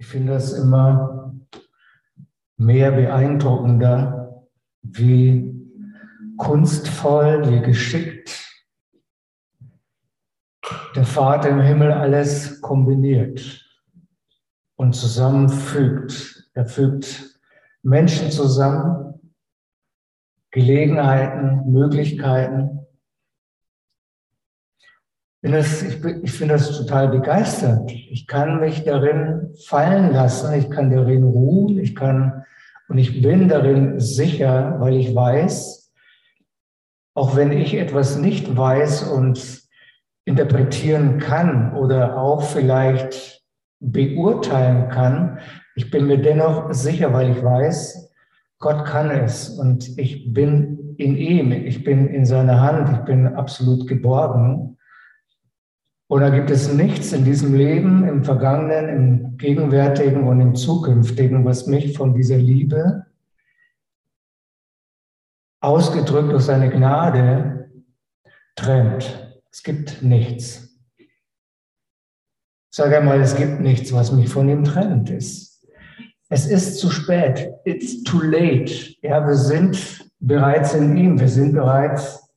Ich finde das immer mehr beeindruckender, wie kunstvoll, wie geschickt der Vater im Himmel alles kombiniert und zusammenfügt. Er fügt Menschen zusammen, Gelegenheiten, Möglichkeiten. Ich, ich finde das total begeisternd. Ich kann mich darin fallen lassen, ich kann darin ruhen, ich kann und ich bin darin sicher, weil ich weiß, auch wenn ich etwas nicht weiß und interpretieren kann oder auch vielleicht beurteilen kann, ich bin mir dennoch sicher, weil ich weiß, Gott kann es und ich bin in ihm, ich bin in seiner Hand, ich bin absolut geborgen. Da gibt es nichts in diesem Leben, im Vergangenen, im Gegenwärtigen und im Zukünftigen, was mich von dieser Liebe, ausgedrückt durch seine Gnade, trennt. Es gibt nichts. Sag einmal, es gibt nichts, was mich von ihm trennt. Es, es ist zu spät. It's too late. Ja, wir sind bereits in ihm. Wir sind bereits,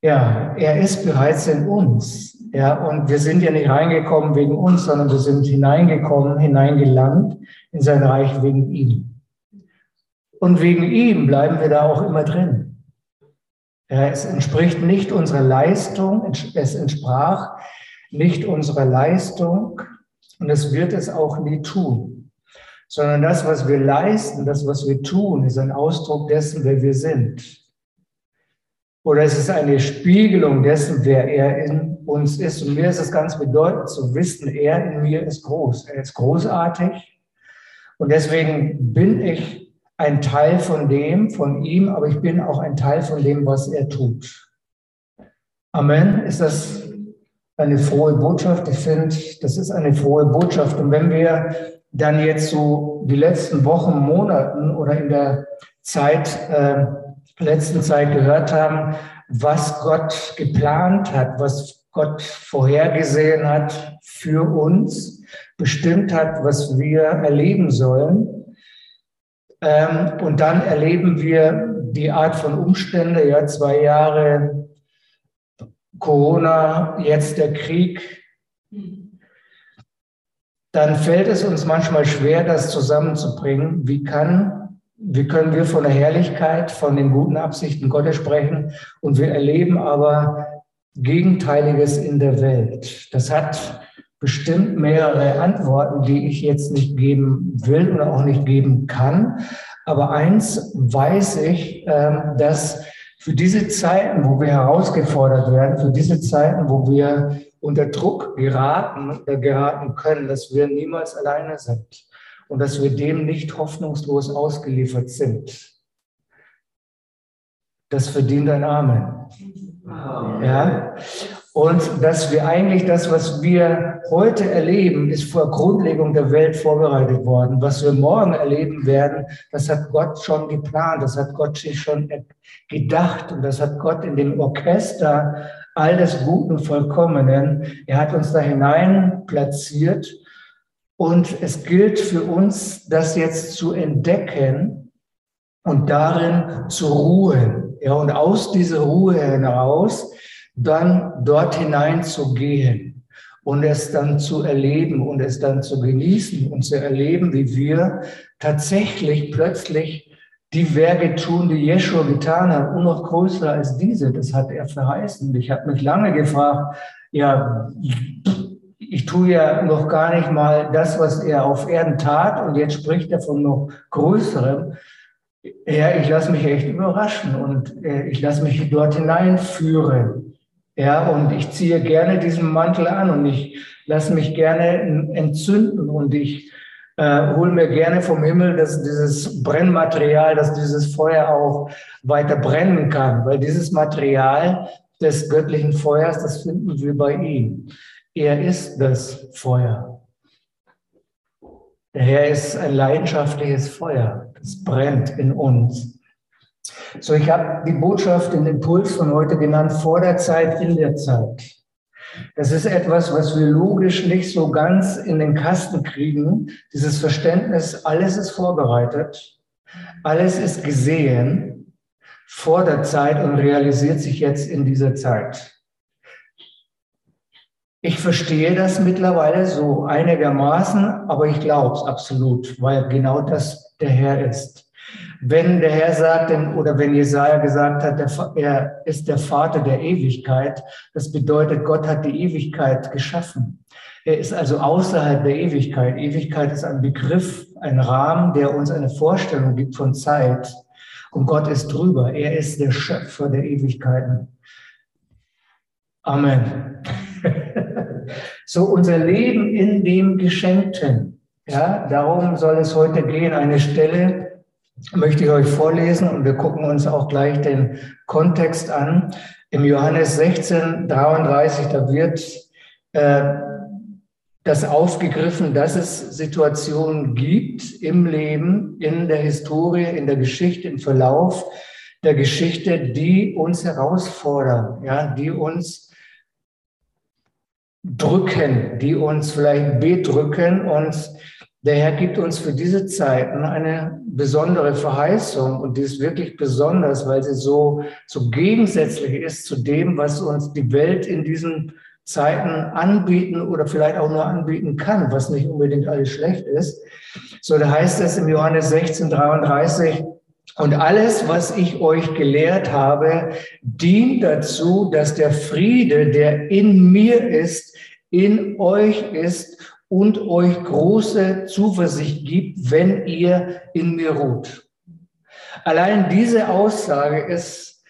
ja, er ist bereits in uns. Ja, und wir sind ja nicht reingekommen wegen uns, sondern wir sind hineingekommen, hineingelangt in sein Reich wegen ihm. Und wegen ihm bleiben wir da auch immer drin. Es entspricht nicht unserer Leistung, es entsprach nicht unserer Leistung und es wird es auch nie tun, sondern das, was wir leisten, das, was wir tun, ist ein Ausdruck dessen, wer wir sind. Oder es ist eine Spiegelung dessen, wer er in uns ist. Und mir ist es ganz bedeutend zu wissen, er in mir ist groß. Er ist großartig. Und deswegen bin ich ein Teil von dem, von ihm, aber ich bin auch ein Teil von dem, was er tut. Amen. Ist das eine frohe Botschaft? Ich finde, das ist eine frohe Botschaft. Und wenn wir dann jetzt so die letzten Wochen, Monaten oder in der Zeit, äh, letzten Zeit gehört haben, was Gott geplant hat, was Gott vorhergesehen hat für uns, bestimmt hat, was wir erleben sollen, ähm, und dann erleben wir die Art von Umstände, ja, zwei Jahre Corona, jetzt der Krieg. Dann fällt es uns manchmal schwer, das zusammenzubringen. Wie kann, wie können wir von der Herrlichkeit, von den guten Absichten Gottes sprechen und wir erleben aber Gegenteiliges in der Welt. Das hat bestimmt mehrere Antworten, die ich jetzt nicht geben will oder auch nicht geben kann. Aber eins weiß ich, ähm, dass für diese Zeiten, wo wir herausgefordert werden, für diese Zeiten, wo wir unter Druck geraten, äh, geraten können, dass wir niemals alleine sind und dass wir dem nicht hoffnungslos ausgeliefert sind. Das verdient ein Amen. Ja? Und dass wir eigentlich das, was wir heute erleben, ist vor Grundlegung der Welt vorbereitet worden. Was wir morgen erleben werden, das hat Gott schon geplant, das hat Gott sich schon gedacht und das hat Gott in dem Orchester all des Guten, Vollkommenen, er hat uns da hinein platziert. Und es gilt für uns, das jetzt zu entdecken und darin zu ruhen. Ja, und aus dieser Ruhe heraus dann dort hinein zu gehen und es dann zu erleben und es dann zu genießen und zu erleben, wie wir tatsächlich plötzlich die Werke tun, die Jeschua getan hat, und noch größer als diese. Das hat er verheißen. Ich habe mich lange gefragt, ja, ich tue ja noch gar nicht mal das, was er auf Erden tat, und jetzt spricht er von noch Größerem. Ja, ich lasse mich echt überraschen und äh, ich lasse mich dort hineinführen. Ja, und ich ziehe gerne diesen Mantel an und ich lasse mich gerne entzünden und ich äh, hole mir gerne vom Himmel dass dieses Brennmaterial, dass dieses Feuer auch weiter brennen kann, weil dieses Material des göttlichen Feuers, das finden wir bei ihm. Er ist das Feuer. Der Herr ist ein leidenschaftliches Feuer, das brennt in uns. So, ich habe die Botschaft, den Impuls von heute genannt, vor der Zeit, in der Zeit. Das ist etwas, was wir logisch nicht so ganz in den Kasten kriegen. Dieses Verständnis, alles ist vorbereitet, alles ist gesehen vor der Zeit und realisiert sich jetzt in dieser Zeit. Ich verstehe das mittlerweile so einigermaßen, aber ich glaube es absolut, weil genau das der Herr ist. Wenn der Herr sagt, oder wenn Jesaja gesagt hat, er ist der Vater der Ewigkeit, das bedeutet, Gott hat die Ewigkeit geschaffen. Er ist also außerhalb der Ewigkeit. Ewigkeit ist ein Begriff, ein Rahmen, der uns eine Vorstellung gibt von Zeit. Und Gott ist drüber. Er ist der Schöpfer der Ewigkeiten. Amen. so unser Leben in dem Geschenkten. Ja, darum soll es heute gehen. Eine Stelle, möchte ich euch vorlesen und wir gucken uns auch gleich den Kontext an. Im Johannes 16, 33, da wird äh, das aufgegriffen, dass es Situationen gibt im Leben, in der Historie, in der Geschichte, im Verlauf der Geschichte, die uns herausfordern, ja, die uns drücken, die uns vielleicht bedrücken und der Herr gibt uns für diese Zeiten eine besondere Verheißung und die ist wirklich besonders, weil sie so, so gegensätzlich ist zu dem, was uns die Welt in diesen Zeiten anbieten oder vielleicht auch nur anbieten kann, was nicht unbedingt alles schlecht ist. So, da heißt es im Johannes 16, 33, und alles, was ich euch gelehrt habe, dient dazu, dass der Friede, der in mir ist, in euch ist und euch große Zuversicht gibt, wenn ihr in mir ruht. Allein diese Aussage ist,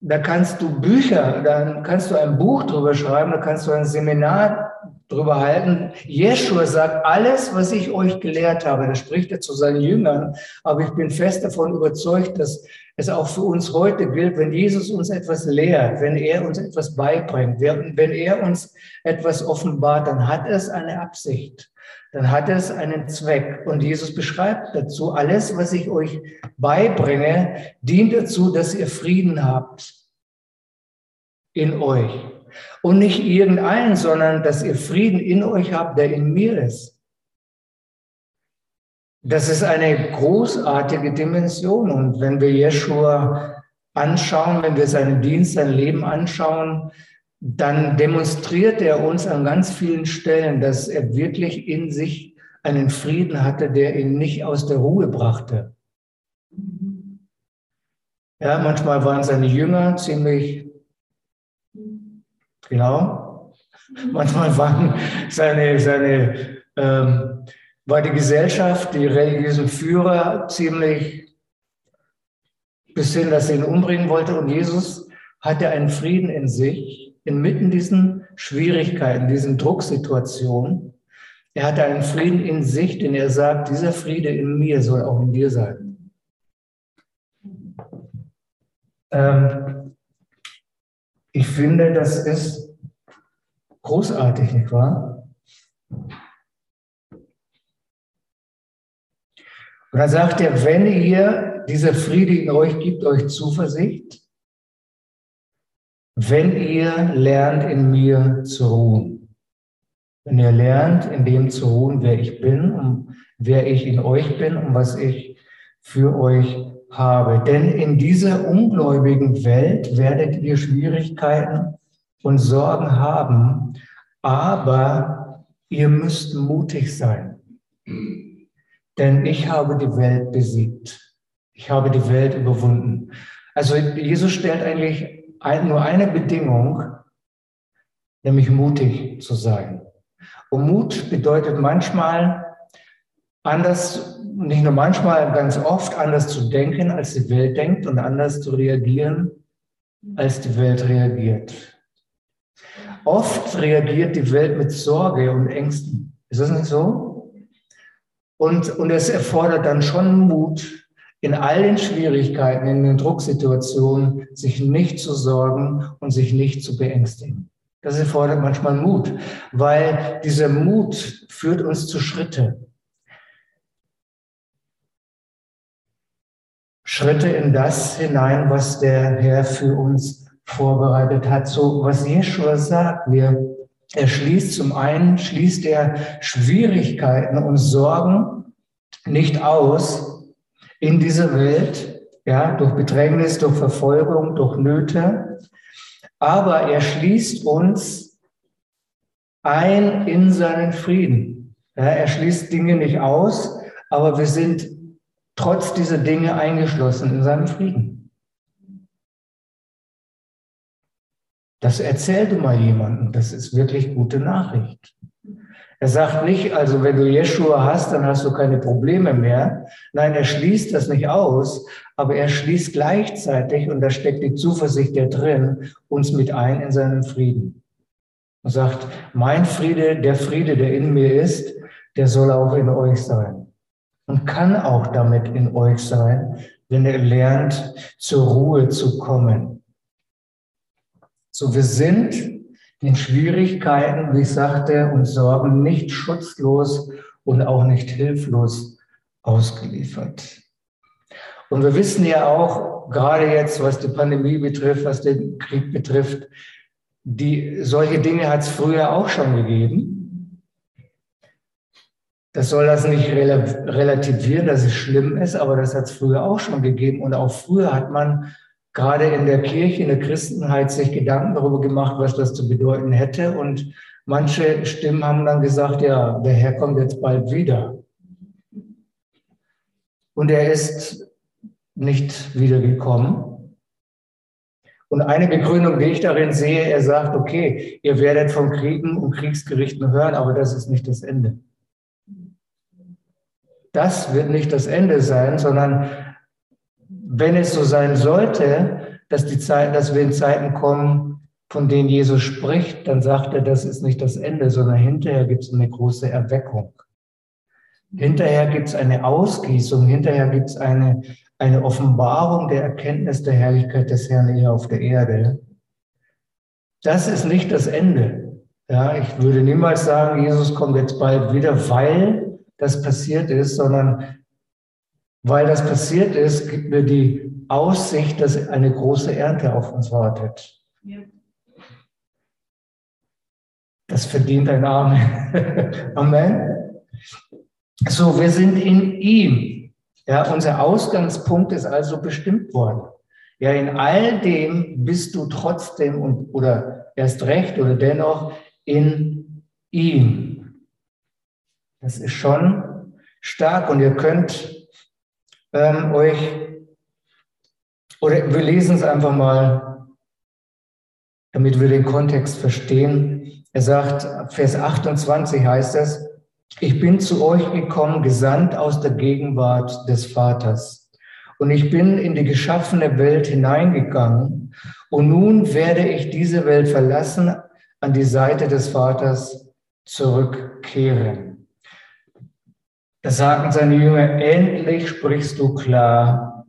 da kannst du Bücher, dann kannst du ein Buch drüber schreiben, da kannst du ein Seminar drüber halten. Jeschua sagt, alles, was ich euch gelehrt habe, das spricht er zu seinen Jüngern, aber ich bin fest davon überzeugt, dass es auch für uns heute gilt, wenn Jesus uns etwas lehrt, wenn er uns etwas beibringt, wenn er uns etwas offenbart, dann hat es eine Absicht, dann hat es einen Zweck. Und Jesus beschreibt dazu, alles, was ich euch beibringe, dient dazu, dass ihr Frieden habt in euch. Und nicht irgendeinen, sondern dass ihr Frieden in euch habt, der in mir ist. Das ist eine großartige Dimension. Und wenn wir Jeschua anschauen, wenn wir seinen Dienst, sein Leben anschauen, dann demonstriert er uns an ganz vielen Stellen, dass er wirklich in sich einen Frieden hatte, der ihn nicht aus der Ruhe brachte. Ja, manchmal waren seine Jünger ziemlich, genau, manchmal waren seine, seine ähm, war die Gesellschaft, die religiösen Führer ziemlich bis hin, dass sie ihn umbringen wollte. Und Jesus hatte einen Frieden in sich, inmitten diesen Schwierigkeiten, diesen Drucksituationen. Er hatte einen Frieden in sich, denn er sagt, dieser Friede in mir soll auch in dir sein. Ähm, ich finde, das ist großartig, nicht wahr? Und dann sagt er, wenn ihr, dieser Friede in euch gibt euch Zuversicht, wenn ihr lernt, in mir zu ruhen. Wenn ihr lernt, in dem zu ruhen, wer ich bin und wer ich in euch bin und was ich für euch habe. Denn in dieser ungläubigen Welt werdet ihr Schwierigkeiten und Sorgen haben, aber ihr müsst mutig sein denn ich habe die Welt besiegt. Ich habe die Welt überwunden. Also Jesus stellt eigentlich nur eine Bedingung, nämlich mutig zu sein. Und Mut bedeutet manchmal anders, nicht nur manchmal, ganz oft anders zu denken, als die Welt denkt und anders zu reagieren, als die Welt reagiert. Oft reagiert die Welt mit Sorge und Ängsten. Ist das nicht so? Und, und es erfordert dann schon Mut, in all den Schwierigkeiten, in den Drucksituationen, sich nicht zu sorgen und sich nicht zu beängstigen. Das erfordert manchmal Mut, weil dieser Mut führt uns zu Schritte. Schritte in das hinein, was der Herr für uns vorbereitet hat. So, was Jeschua sagt, wir, Er schließt zum einen, schließt er Schwierigkeiten und Sorgen nicht aus in diese Welt, ja, durch Bedrängnis, durch Verfolgung, durch Nöte, aber er schließt uns ein in seinen Frieden. Ja, er schließt Dinge nicht aus, aber wir sind trotz dieser Dinge eingeschlossen in seinen Frieden. Das erzählt du mal jemandem, das ist wirklich gute Nachricht. Er sagt nicht, also wenn du Jeshua hast, dann hast du keine Probleme mehr. Nein, er schließt das nicht aus, aber er schließt gleichzeitig, und da steckt die Zuversicht der drin, uns mit ein in seinen Frieden. Und sagt, mein Friede, der Friede, der in mir ist, der soll auch in euch sein. Und kann auch damit in euch sein, wenn ihr lernt, zur Ruhe zu kommen. So, wir sind den Schwierigkeiten, wie ich sagte, und Sorgen nicht schutzlos und auch nicht hilflos ausgeliefert. Und wir wissen ja auch, gerade jetzt, was die Pandemie betrifft, was den Krieg betrifft, die, solche Dinge hat es früher auch schon gegeben. Das soll das nicht relativieren, dass es schlimm ist, aber das hat es früher auch schon gegeben. Und auch früher hat man gerade in der Kirche, in der Christenheit sich Gedanken darüber gemacht, was das zu bedeuten hätte. Und manche Stimmen haben dann gesagt, ja, der Herr kommt jetzt bald wieder. Und er ist nicht wiedergekommen. Und eine Begründung, die ich darin sehe, er sagt, okay, ihr werdet von Kriegen und Kriegsgerichten hören, aber das ist nicht das Ende. Das wird nicht das Ende sein, sondern wenn es so sein sollte, dass, die Zeit, dass wir in Zeiten kommen, von denen Jesus spricht, dann sagt er, das ist nicht das Ende, sondern hinterher gibt es eine große Erweckung. Hinterher gibt es eine Ausgießung, hinterher gibt es eine, eine Offenbarung der Erkenntnis der Herrlichkeit des Herrn hier auf der Erde. Das ist nicht das Ende. Ja, ich würde niemals sagen, Jesus kommt jetzt bald wieder, weil das passiert ist, sondern weil das passiert ist, gibt mir die Aussicht, dass eine große Ernte auf uns wartet. Ja. Das verdient ein Amen. Amen. So, wir sind in ihm. Ja, unser Ausgangspunkt ist also bestimmt worden. Ja, in all dem bist du trotzdem und, oder erst recht oder dennoch in ihm. Das ist schon stark und ihr könnt ähm, euch, oder wir lesen es einfach mal, damit wir den Kontext verstehen. Er sagt, Vers 28 heißt es, ich bin zu euch gekommen, gesandt aus der Gegenwart des Vaters. Und ich bin in die geschaffene Welt hineingegangen. Und nun werde ich diese Welt verlassen, an die Seite des Vaters zurückkehren. Da sagten seine Jünger, endlich sprichst du klar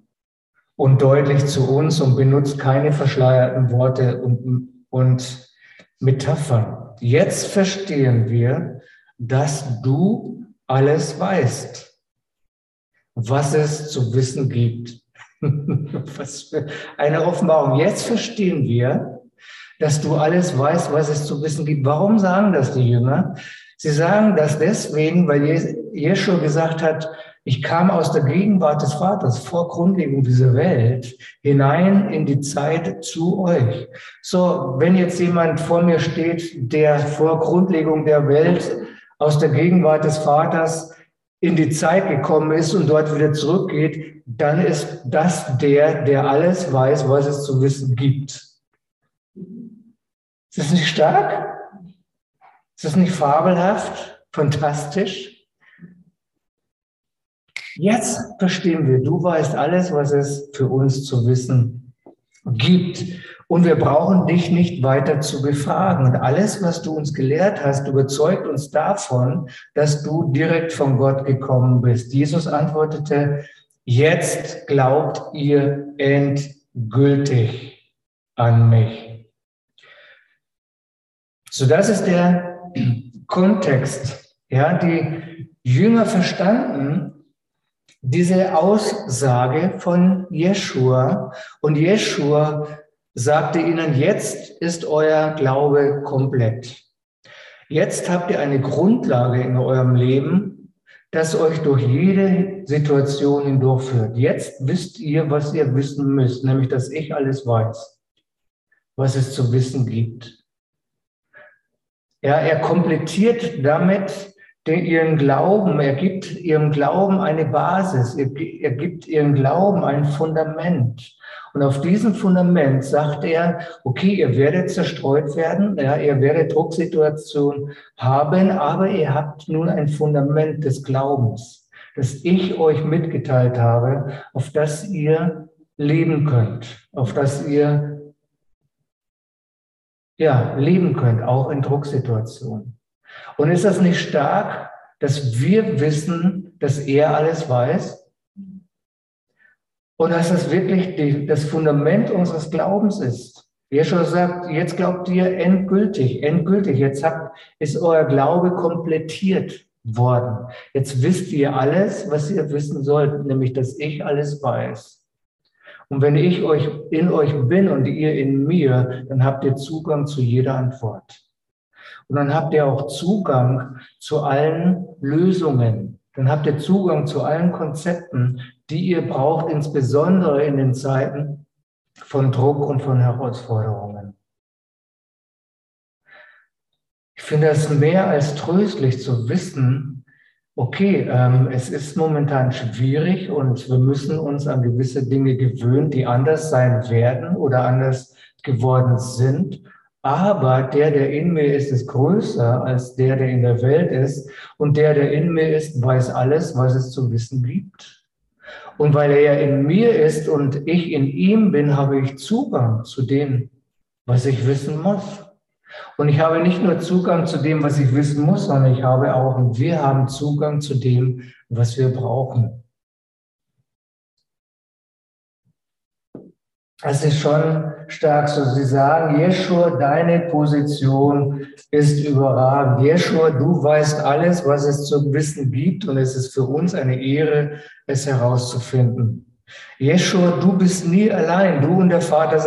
und deutlich zu uns und benutzt keine verschleierten Worte und, und Metaphern. Jetzt verstehen wir, dass du alles weißt, was es zu wissen gibt. was für eine Offenbarung. Jetzt verstehen wir, dass du alles weißt, was es zu wissen gibt. Warum sagen das die Jünger? Sie sagen das deswegen, weil Jeschua gesagt hat, ich kam aus der Gegenwart des Vaters vor Grundlegung dieser Welt hinein in die Zeit zu euch. So, wenn jetzt jemand vor mir steht, der vor Grundlegung der Welt aus der Gegenwart des Vaters in die Zeit gekommen ist und dort wieder zurückgeht, dann ist das der, der alles weiß, was es zu wissen gibt. Ist das nicht stark? Ist das nicht fabelhaft, fantastisch? Jetzt verstehen wir, du weißt alles, was es für uns zu wissen gibt. Und wir brauchen dich nicht weiter zu befragen. Und alles, was du uns gelehrt hast, überzeugt uns davon, dass du direkt von Gott gekommen bist. Jesus antwortete, jetzt glaubt ihr endgültig an mich. So, das ist der Kontext. Ja, die Jünger verstanden diese Aussage von Jeschua und Jeschua sagte ihnen, jetzt ist euer Glaube komplett. Jetzt habt ihr eine Grundlage in eurem Leben, das euch durch jede Situation hindurchführt. Jetzt wisst ihr, was ihr wissen müsst, nämlich, dass ich alles weiß, was es zu wissen gibt. Ja, er komplettiert damit ihren Glauben, er gibt ihrem Glauben eine Basis, er, er gibt ihrem Glauben ein Fundament. Und auf diesem Fundament sagt er, okay, ihr werdet zerstreut werden, ja, ihr werdet Drucksituationen haben, aber ihr habt nun ein Fundament des Glaubens, das ich euch mitgeteilt habe, auf das ihr leben könnt, auf das ihr ja, leben könnt, auch in Drucksituationen. Und ist das nicht stark, dass wir wissen, dass er alles weiß? Und dass das wirklich die, das Fundament unseres Glaubens ist. Jeschua sagt, jetzt glaubt ihr endgültig, endgültig. Jetzt habt, ist euer Glaube komplettiert worden. Jetzt wisst ihr alles, was ihr wissen sollt, nämlich, dass ich alles weiß. Und wenn ich euch in euch bin und ihr in mir, dann habt ihr Zugang zu jeder Antwort. Und dann habt ihr auch Zugang zu allen Lösungen. Dann habt ihr Zugang zu allen Konzepten, die ihr braucht, insbesondere in den Zeiten von Druck und von Herausforderungen. Ich finde es mehr als tröstlich zu wissen, okay, ähm, es ist momentan schwierig und wir müssen uns an gewisse Dinge gewöhnen, die anders sein werden oder anders geworden sind. Aber der, der in mir ist, ist größer als der, der in der Welt ist. Und der, der in mir ist, weiß alles, was es zu wissen gibt. Und weil er ja in mir ist und ich in ihm bin, habe ich Zugang zu dem, was ich wissen muss. Und ich habe nicht nur Zugang zu dem, was ich wissen muss, sondern ich habe auch, und wir haben Zugang zu dem, was wir brauchen. Es ist schon stark so. Sie sagen, Jeschua, deine Position ist überragend. Jeschua, du weißt alles, was es zu wissen gibt und es ist für uns eine Ehre, es herauszufinden. Jeschua, du bist nie allein. Du und der Vater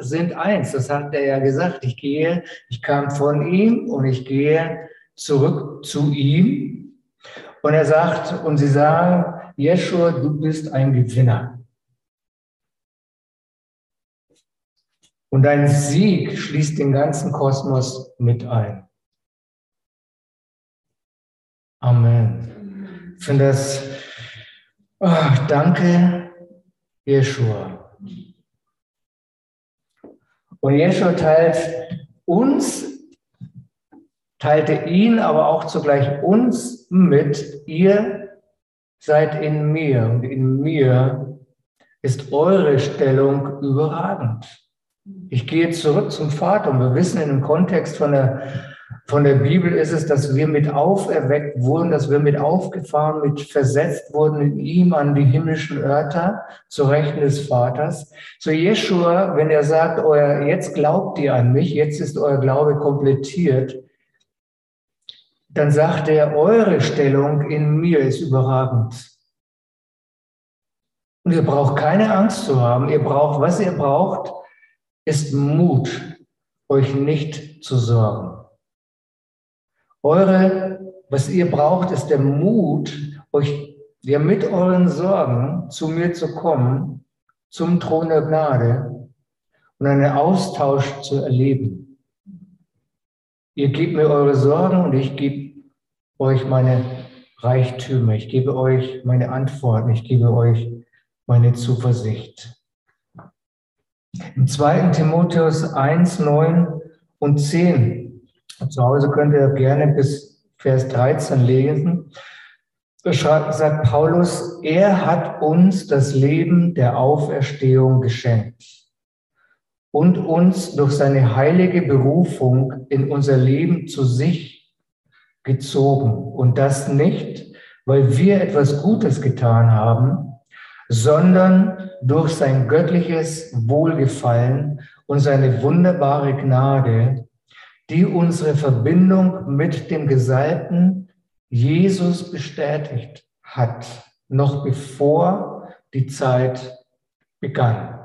sind eins. Das hat er ja gesagt. Ich gehe, ich kam von ihm und ich gehe zurück zu ihm. Und er sagt, und sie sagen, Jeschua, du bist ein Gewinner. Und dein Sieg schließt den ganzen Kosmos mit ein. Amen. Ich finde das, oh, danke, Jeshua. Und Jeshua teilt uns, teilte ihn aber auch zugleich uns mit, ihr seid in mir und in mir ist eure Stellung überragend. Ich gehe zurück zum Vater und wir wissen in dem Kontext von der von der Bibel ist es, dass wir mit auferweckt wurden, dass wir mit aufgefahren, mit versetzt wurden in ihm an die himmlischen Örter zu Rechten des Vaters. So Jeshua, wenn er sagt, euer, jetzt glaubt ihr an mich, jetzt ist euer Glaube komplettiert, dann sagt er, eure Stellung in mir ist überragend. Und ihr braucht keine Angst zu haben. Ihr braucht, was ihr braucht, ist Mut, euch nicht zu sorgen. Eure, was ihr braucht, ist der Mut, euch ja, mit euren Sorgen zu mir zu kommen, zum Thron der Gnade und einen Austausch zu erleben. Ihr gebt mir eure Sorgen und ich gebe euch meine Reichtümer. Ich gebe euch meine Antworten. Ich gebe euch meine Zuversicht. Im 2. Timotheus 1, 9 und 10 zu Hause könnt ihr gerne bis Vers 13 lesen. Sagt Paulus, er hat uns das Leben der Auferstehung geschenkt und uns durch seine heilige Berufung in unser Leben zu sich gezogen. Und das nicht, weil wir etwas Gutes getan haben, sondern durch sein göttliches Wohlgefallen und seine wunderbare Gnade, die unsere Verbindung mit dem Gesalbten Jesus bestätigt hat, noch bevor die Zeit begann.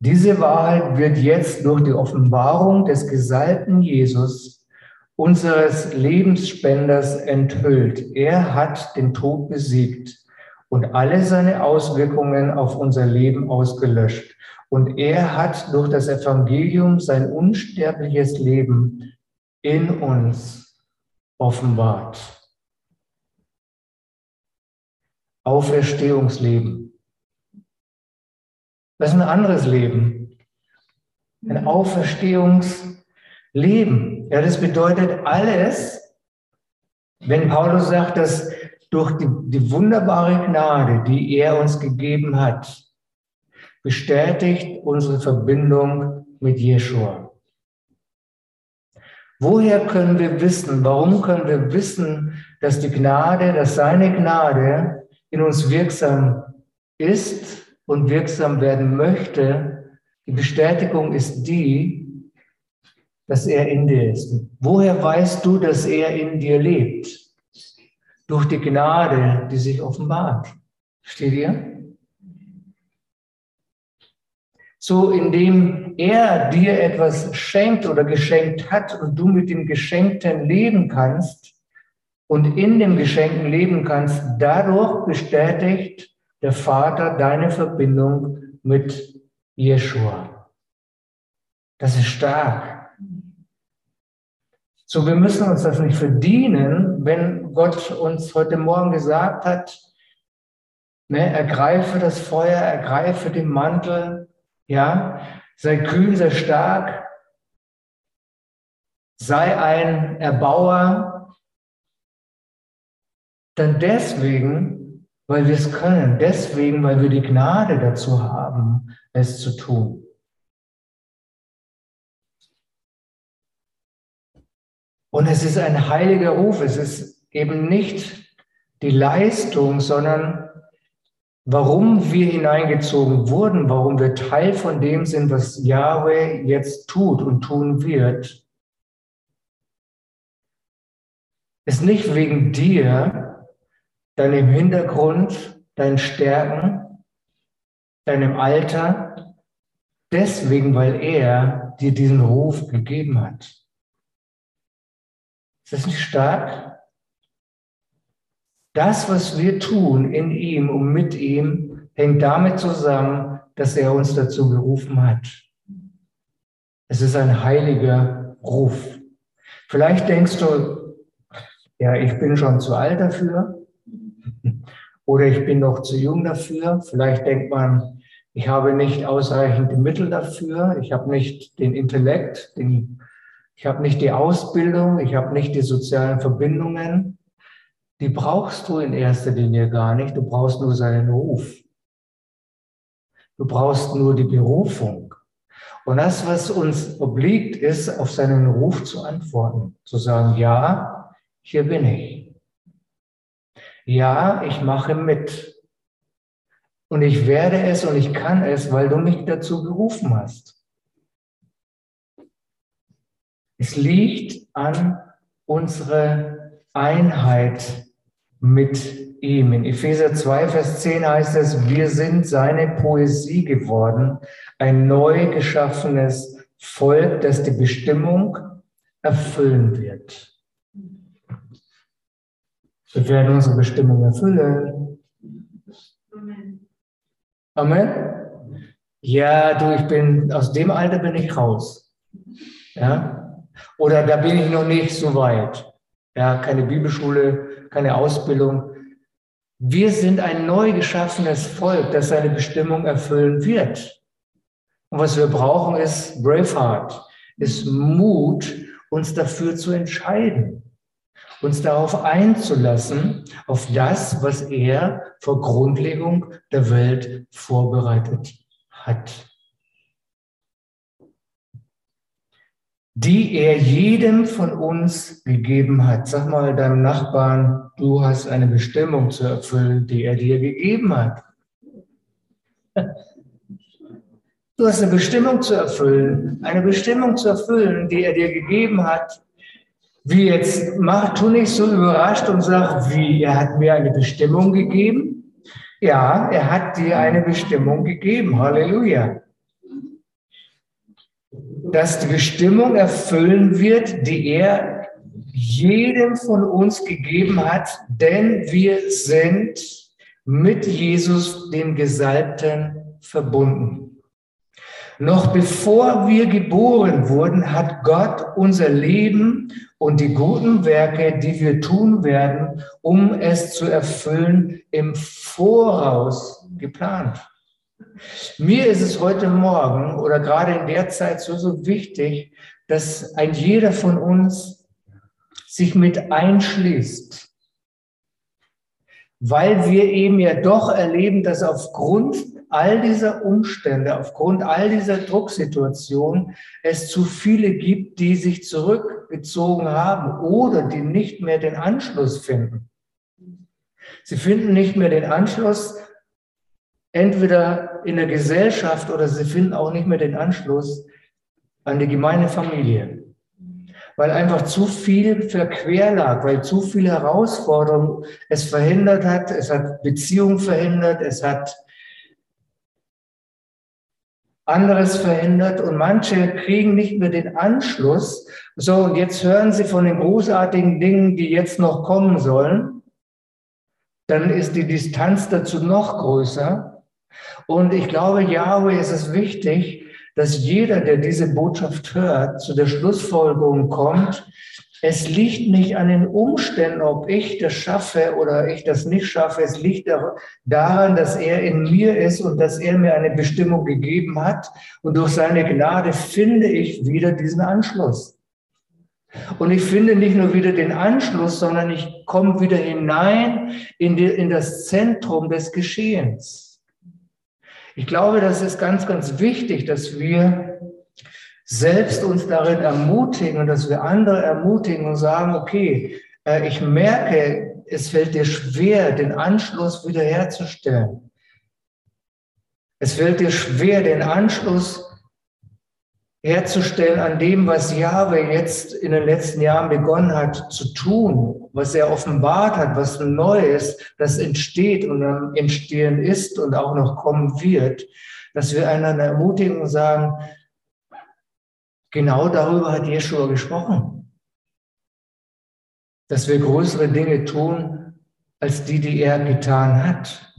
Diese Wahrheit wird jetzt durch die Offenbarung des Gesalbten Jesus unseres Lebensspenders enthüllt. Er hat den Tod besiegt und alle seine Auswirkungen auf unser Leben ausgelöscht. Und er hat durch das Evangelium sein unsterbliches Leben in uns offenbart. Auferstehungsleben. Das ist ein anderes Leben. Ein Auferstehungsleben. Ja, das bedeutet alles, wenn Paulus sagt, dass durch die, die wunderbare Gnade, die er uns gegeben hat, bestätigt unsere Verbindung mit Jeshua. Woher können wir wissen, warum können wir wissen, dass die Gnade, dass seine Gnade in uns wirksam ist und wirksam werden möchte? Die Bestätigung ist die, dass er in dir ist. Woher weißt du, dass er in dir lebt? Durch die Gnade, die sich offenbart. Steht ihr? So, indem er dir etwas schenkt oder geschenkt hat und du mit dem Geschenkten leben kannst und in dem Geschenken leben kannst, dadurch bestätigt der Vater deine Verbindung mit Jeshua. Das ist stark. So, wir müssen uns das nicht verdienen, wenn Gott uns heute Morgen gesagt hat, ne, ergreife das Feuer, ergreife den Mantel, ja, sei kühn, sei stark, sei ein Erbauer, dann deswegen, weil wir es können, deswegen, weil wir die Gnade dazu haben, es zu tun. Und es ist ein heiliger Ruf. Es ist eben nicht die Leistung, sondern warum wir hineingezogen wurden, warum wir Teil von dem sind, was Yahweh jetzt tut und tun wird. Ist nicht wegen dir, deinem Hintergrund, deinen Stärken, deinem Alter, deswegen, weil er dir diesen Ruf gegeben hat. Ist das nicht stark? Das, was wir tun in ihm und mit ihm, hängt damit zusammen, dass er uns dazu gerufen hat. Es ist ein heiliger Ruf. Vielleicht denkst du, ja, ich bin schon zu alt dafür oder ich bin noch zu jung dafür. Vielleicht denkt man, ich habe nicht ausreichend Mittel dafür, ich habe nicht den Intellekt, den ich habe nicht die Ausbildung, ich habe nicht die sozialen Verbindungen. Die brauchst du in erster Linie gar nicht. Du brauchst nur seinen Ruf. Du brauchst nur die Berufung. Und das, was uns obliegt, ist, auf seinen Ruf zu antworten. Zu sagen, ja, hier bin ich. Ja, ich mache mit. Und ich werde es und ich kann es, weil du mich dazu gerufen hast. Es liegt an unserer Einheit mit ihm. In Epheser 2, Vers 10 heißt es, wir sind seine Poesie geworden, ein neu geschaffenes Volk, das die Bestimmung erfüllen wird. Wir werden unsere Bestimmung erfüllen. Amen. Ja, du, ich bin, aus dem Alter bin ich raus. Ja, oder da bin ich noch nicht so weit. Ja, keine Bibelschule, keine Ausbildung. Wir sind ein neu geschaffenes Volk, das seine Bestimmung erfüllen wird. Und was wir brauchen, ist Braveheart, ist Mut, uns dafür zu entscheiden, uns darauf einzulassen, auf das, was er vor Grundlegung der Welt vorbereitet hat. Die er jedem von uns gegeben hat. Sag mal deinem Nachbarn, du hast eine Bestimmung zu erfüllen, die er dir gegeben hat. Du hast eine Bestimmung zu erfüllen, eine Bestimmung zu erfüllen, die er dir gegeben hat. Wie jetzt, mach, tu nicht so überrascht und sag, wie, er hat mir eine Bestimmung gegeben? Ja, er hat dir eine Bestimmung gegeben. Halleluja dass die Bestimmung erfüllen wird, die er jedem von uns gegeben hat, denn wir sind mit Jesus, dem Gesalbten, verbunden. Noch bevor wir geboren wurden, hat Gott unser Leben und die guten Werke, die wir tun werden, um es zu erfüllen, im Voraus geplant. Mir ist es heute Morgen oder gerade in der Zeit so, so wichtig, dass ein jeder von uns sich mit einschließt, weil wir eben ja doch erleben, dass aufgrund all dieser Umstände, aufgrund all dieser Drucksituation es zu viele gibt, die sich zurückgezogen haben oder die nicht mehr den Anschluss finden. Sie finden nicht mehr den Anschluss entweder in der Gesellschaft oder sie finden auch nicht mehr den Anschluss an die gemeine Familie. Weil einfach zu viel verquer lag, weil zu viele Herausforderungen es verhindert hat, es hat Beziehungen verhindert, es hat anderes verhindert und manche kriegen nicht mehr den Anschluss. So, und jetzt hören sie von den großartigen Dingen, die jetzt noch kommen sollen. Dann ist die Distanz dazu noch größer. Und ich glaube, Yahweh ist es wichtig, dass jeder, der diese Botschaft hört, zu der Schlussfolgerung kommt, es liegt nicht an den Umständen, ob ich das schaffe oder ich das nicht schaffe. Es liegt daran, dass er in mir ist und dass er mir eine Bestimmung gegeben hat. Und durch seine Gnade finde ich wieder diesen Anschluss. Und ich finde nicht nur wieder den Anschluss, sondern ich komme wieder hinein in, die, in das Zentrum des Geschehens. Ich glaube, das ist ganz, ganz wichtig, dass wir selbst uns darin ermutigen und dass wir andere ermutigen und sagen, okay, äh, ich merke, es fällt dir schwer, den Anschluss wiederherzustellen. Es fällt dir schwer, den Anschluss herzustellen an dem, was Jahwe jetzt in den letzten Jahren begonnen hat zu tun, was er offenbart hat, was neu ist, das entsteht und am Entstehen ist und auch noch kommen wird, dass wir einander ermutigen und sagen, Genau darüber hat Jeschua gesprochen. Dass wir größere Dinge tun, als die, die er getan hat.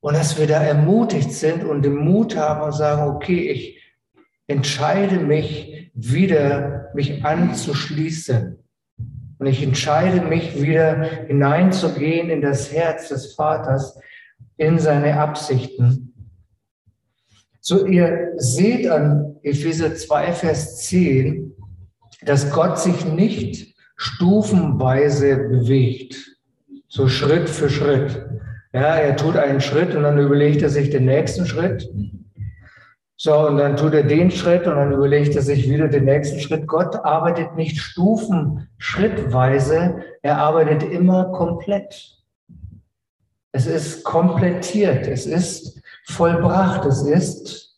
Und dass wir da ermutigt sind und den Mut haben und sagen, okay, ich entscheide mich wieder, mich anzuschließen. Und ich entscheide mich wieder hineinzugehen in das Herz des Vaters, in seine Absichten. So, ihr seht an Epheser 2, Vers 10, dass Gott sich nicht stufenweise bewegt, so Schritt für Schritt. Ja, er tut einen Schritt und dann überlegt er sich den nächsten Schritt. So, und dann tut er den Schritt und dann überlegt er sich wieder den nächsten Schritt. Gott arbeitet nicht stufenschrittweise, er arbeitet immer komplett. Es ist komplettiert, es ist vollbracht. Es ist,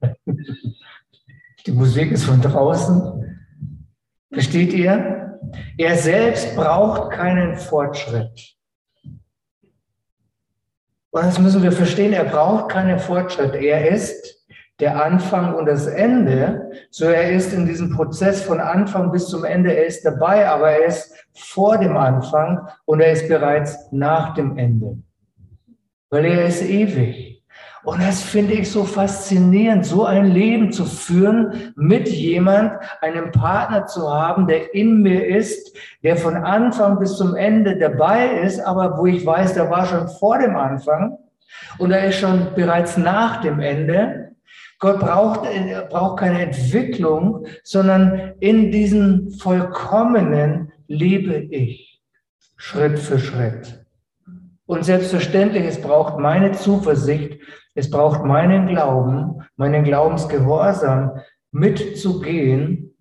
die Musik ist von draußen. Versteht ihr? Er selbst braucht keinen Fortschritt. Und das müssen wir verstehen, er braucht keinen Fortschritt. Er ist der Anfang und das Ende. So er ist in diesem Prozess von Anfang bis zum Ende, er ist dabei, aber er ist vor dem Anfang und er ist bereits nach dem Ende weil er ist ewig. Und das finde ich so faszinierend, so ein Leben zu führen mit jemand, einem Partner zu haben, der in mir ist, der von Anfang bis zum Ende dabei ist, aber wo ich weiß, der war schon vor dem Anfang und er ist schon bereits nach dem Ende. Gott braucht, braucht keine Entwicklung, sondern in diesen vollkommenen lebe ich Schritt für Schritt. Und selbstverständlich, es braucht meine Zuversicht, es braucht meinen Glauben, meinen Glaubensgehorsam mitzugehen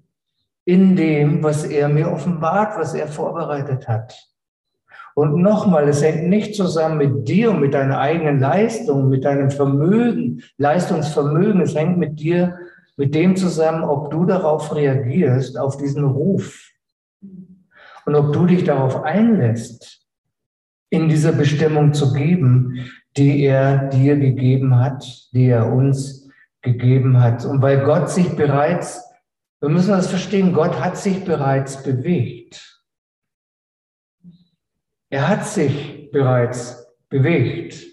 in dem, was er mir offenbart, was er vorbereitet hat. Und nochmal, es hängt nicht zusammen mit dir und mit deiner eigenen Leistung, mit deinem Vermögen, Leistungsvermögen. Es hängt mit dir, mit dem zusammen, ob du darauf reagierst, auf diesen Ruf. Und ob du dich darauf einlässt in dieser Bestimmung zu geben, die er dir gegeben hat, die er uns gegeben hat. Und weil Gott sich bereits, wir müssen das verstehen, Gott hat sich bereits bewegt. Er hat sich bereits bewegt.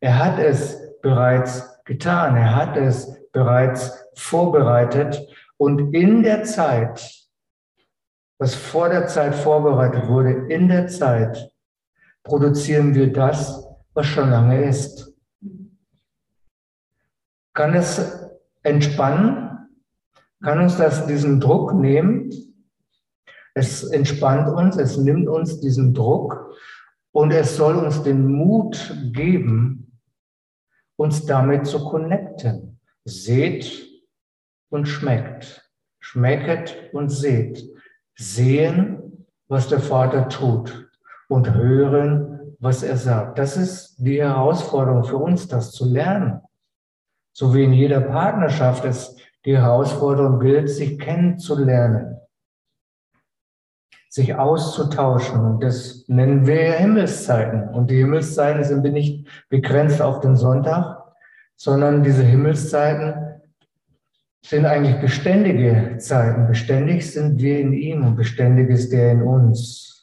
Er hat es bereits getan. Er hat es bereits vorbereitet. Und in der Zeit, was vor der Zeit vorbereitet wurde, in der Zeit produzieren wir das, was schon lange ist. Kann es entspannen? Kann uns das diesen Druck nehmen? Es entspannt uns, es nimmt uns diesen Druck und es soll uns den Mut geben, uns damit zu connecten. Seht und schmeckt. Schmecket und seht. Sehen, was der Vater tut und hören, was er sagt. Das ist die Herausforderung für uns, das zu lernen. So wie in jeder Partnerschaft es die Herausforderung gilt, sich kennenzulernen, sich auszutauschen. Und das nennen wir Himmelszeiten. Und die Himmelszeiten sind nicht begrenzt auf den Sonntag, sondern diese Himmelszeiten sind eigentlich beständige Zeiten. Beständig sind wir in ihm und beständig ist er in uns.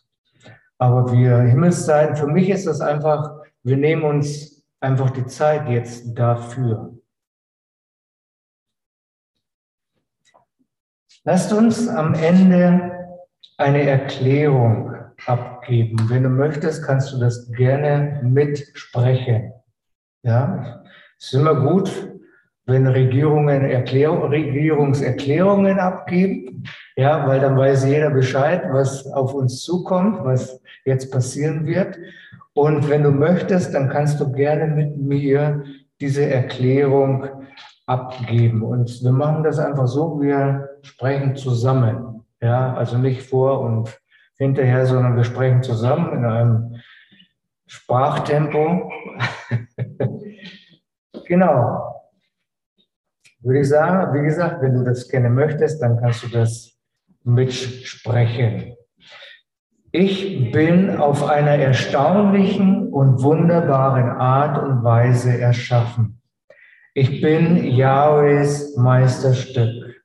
Aber wir Himmelszeiten, für mich ist das einfach, wir nehmen uns einfach die Zeit jetzt dafür. Lasst uns am Ende eine Erklärung abgeben. Wenn du möchtest, kannst du das gerne mitsprechen. Ja, es ist immer gut, wenn Regierungen Erklärung, Regierungserklärungen abgeben, ja, weil dann weiß jeder Bescheid, was auf uns zukommt, was jetzt passieren wird. Und wenn du möchtest, dann kannst du gerne mit mir diese Erklärung abgeben. Und wir machen das einfach so, wir sprechen zusammen. Ja, also nicht vor und hinterher, sondern wir sprechen zusammen in einem Sprachtempo. genau. Würde ich sagen, wie gesagt, wenn du das gerne möchtest, dann kannst du das mitsprechen. Ich bin auf einer erstaunlichen und wunderbaren Art und Weise erschaffen. Ich bin Yahwehs Meisterstück.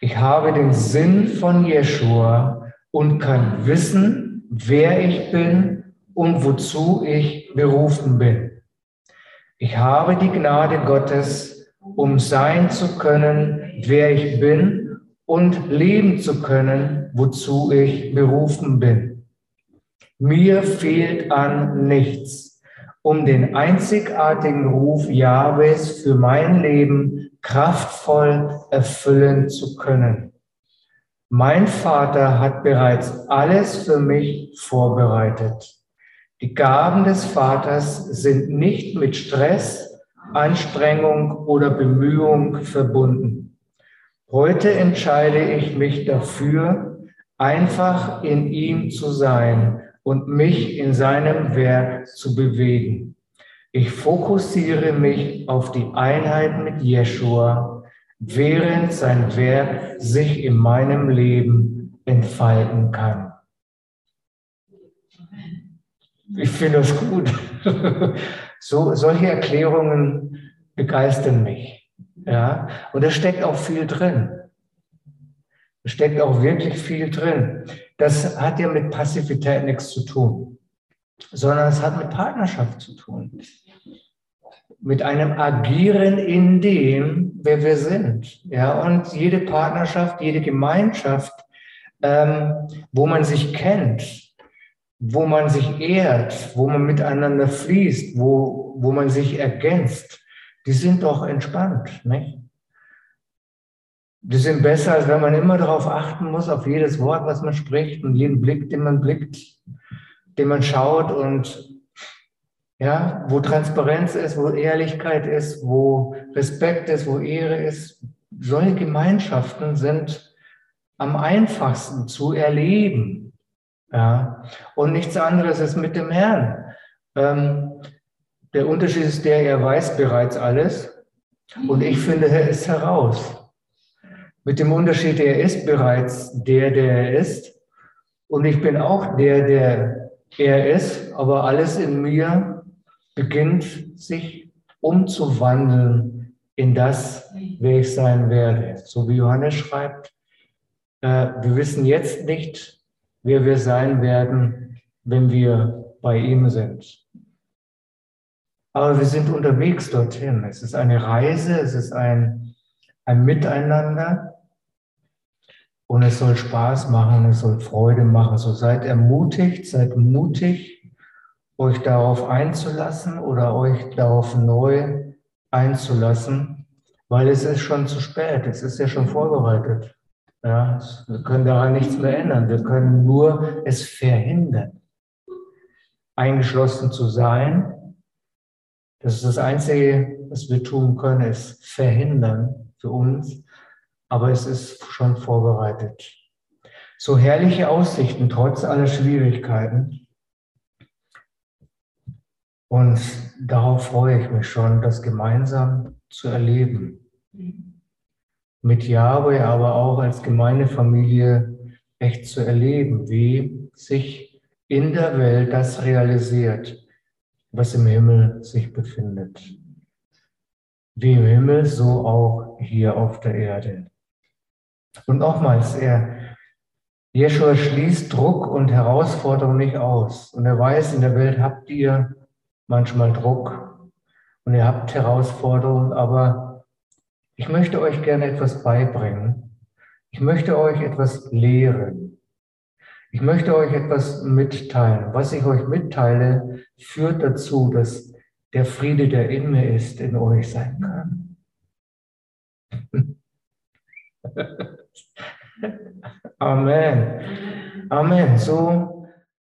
Ich habe den Sinn von Jeshua und kann wissen, wer ich bin und wozu ich berufen bin. Ich habe die Gnade Gottes, um sein zu können, wer ich bin und leben zu können, wozu ich berufen bin. Mir fehlt an nichts um den einzigartigen Ruf Jahwes für mein Leben kraftvoll erfüllen zu können. Mein Vater hat bereits alles für mich vorbereitet. Die Gaben des Vaters sind nicht mit Stress, Anstrengung oder Bemühung verbunden. Heute entscheide ich mich dafür, einfach in ihm zu sein und mich in seinem Werk zu bewegen. Ich fokussiere mich auf die Einheit mit Jeshua, während sein Werk sich in meinem Leben entfalten kann. Ich finde das gut. So, solche Erklärungen begeistern mich. Ja, und da steckt auch viel drin. Da steckt auch wirklich viel drin. Das hat ja mit Passivität nichts zu tun, sondern es hat mit Partnerschaft zu tun. Mit einem Agieren in dem, wer wir sind. Ja, und jede Partnerschaft, jede Gemeinschaft, ähm, wo man sich kennt, wo man sich ehrt, wo man miteinander fließt, wo, wo man sich ergänzt, die sind doch entspannt. Nicht? Die sind besser, als wenn man immer darauf achten muss, auf jedes Wort, was man spricht und jeden Blick, den man blickt, den man schaut und ja, wo Transparenz ist, wo Ehrlichkeit ist, wo Respekt ist, wo Ehre ist. Solche Gemeinschaften sind am einfachsten zu erleben. Ja, und nichts anderes ist mit dem Herrn. Ähm, der Unterschied ist der, er weiß bereits alles und ich finde, er ist heraus. Mit dem Unterschied, er ist bereits der, der er ist. Und ich bin auch der, der er ist. Aber alles in mir beginnt sich umzuwandeln in das, wer ich sein werde. So wie Johannes schreibt, äh, wir wissen jetzt nicht, wer wir sein werden, wenn wir bei ihm sind. Aber wir sind unterwegs dorthin. Es ist eine Reise, es ist ein, ein Miteinander und es soll Spaß machen, es soll Freude machen. So seid ermutigt, seid mutig, euch darauf einzulassen oder euch darauf neu einzulassen, weil es ist schon zu spät, es ist ja schon vorbereitet. Ja, wir können daran nichts mehr ändern, wir können nur es verhindern, eingeschlossen zu sein. Das ist das Einzige, was wir tun können, ist verhindern für uns, aber es ist schon vorbereitet. So herrliche Aussichten trotz aller Schwierigkeiten. Und darauf freue ich mich schon, das gemeinsam zu erleben. Mit Yahweh, aber auch als Gemeindefamilie echt zu erleben, wie sich in der Welt das realisiert, was im Himmel sich befindet. Wie im Himmel, so auch hier auf der Erde. Und nochmals, er, Jeschua schließt Druck und Herausforderung nicht aus. Und er weiß, in der Welt habt ihr manchmal Druck und ihr habt Herausforderungen, aber ich möchte euch gerne etwas beibringen. Ich möchte euch etwas lehren. Ich möchte euch etwas mitteilen. Was ich euch mitteile, führt dazu, dass der Friede, der in mir ist, in euch sein kann. Amen. Amen. So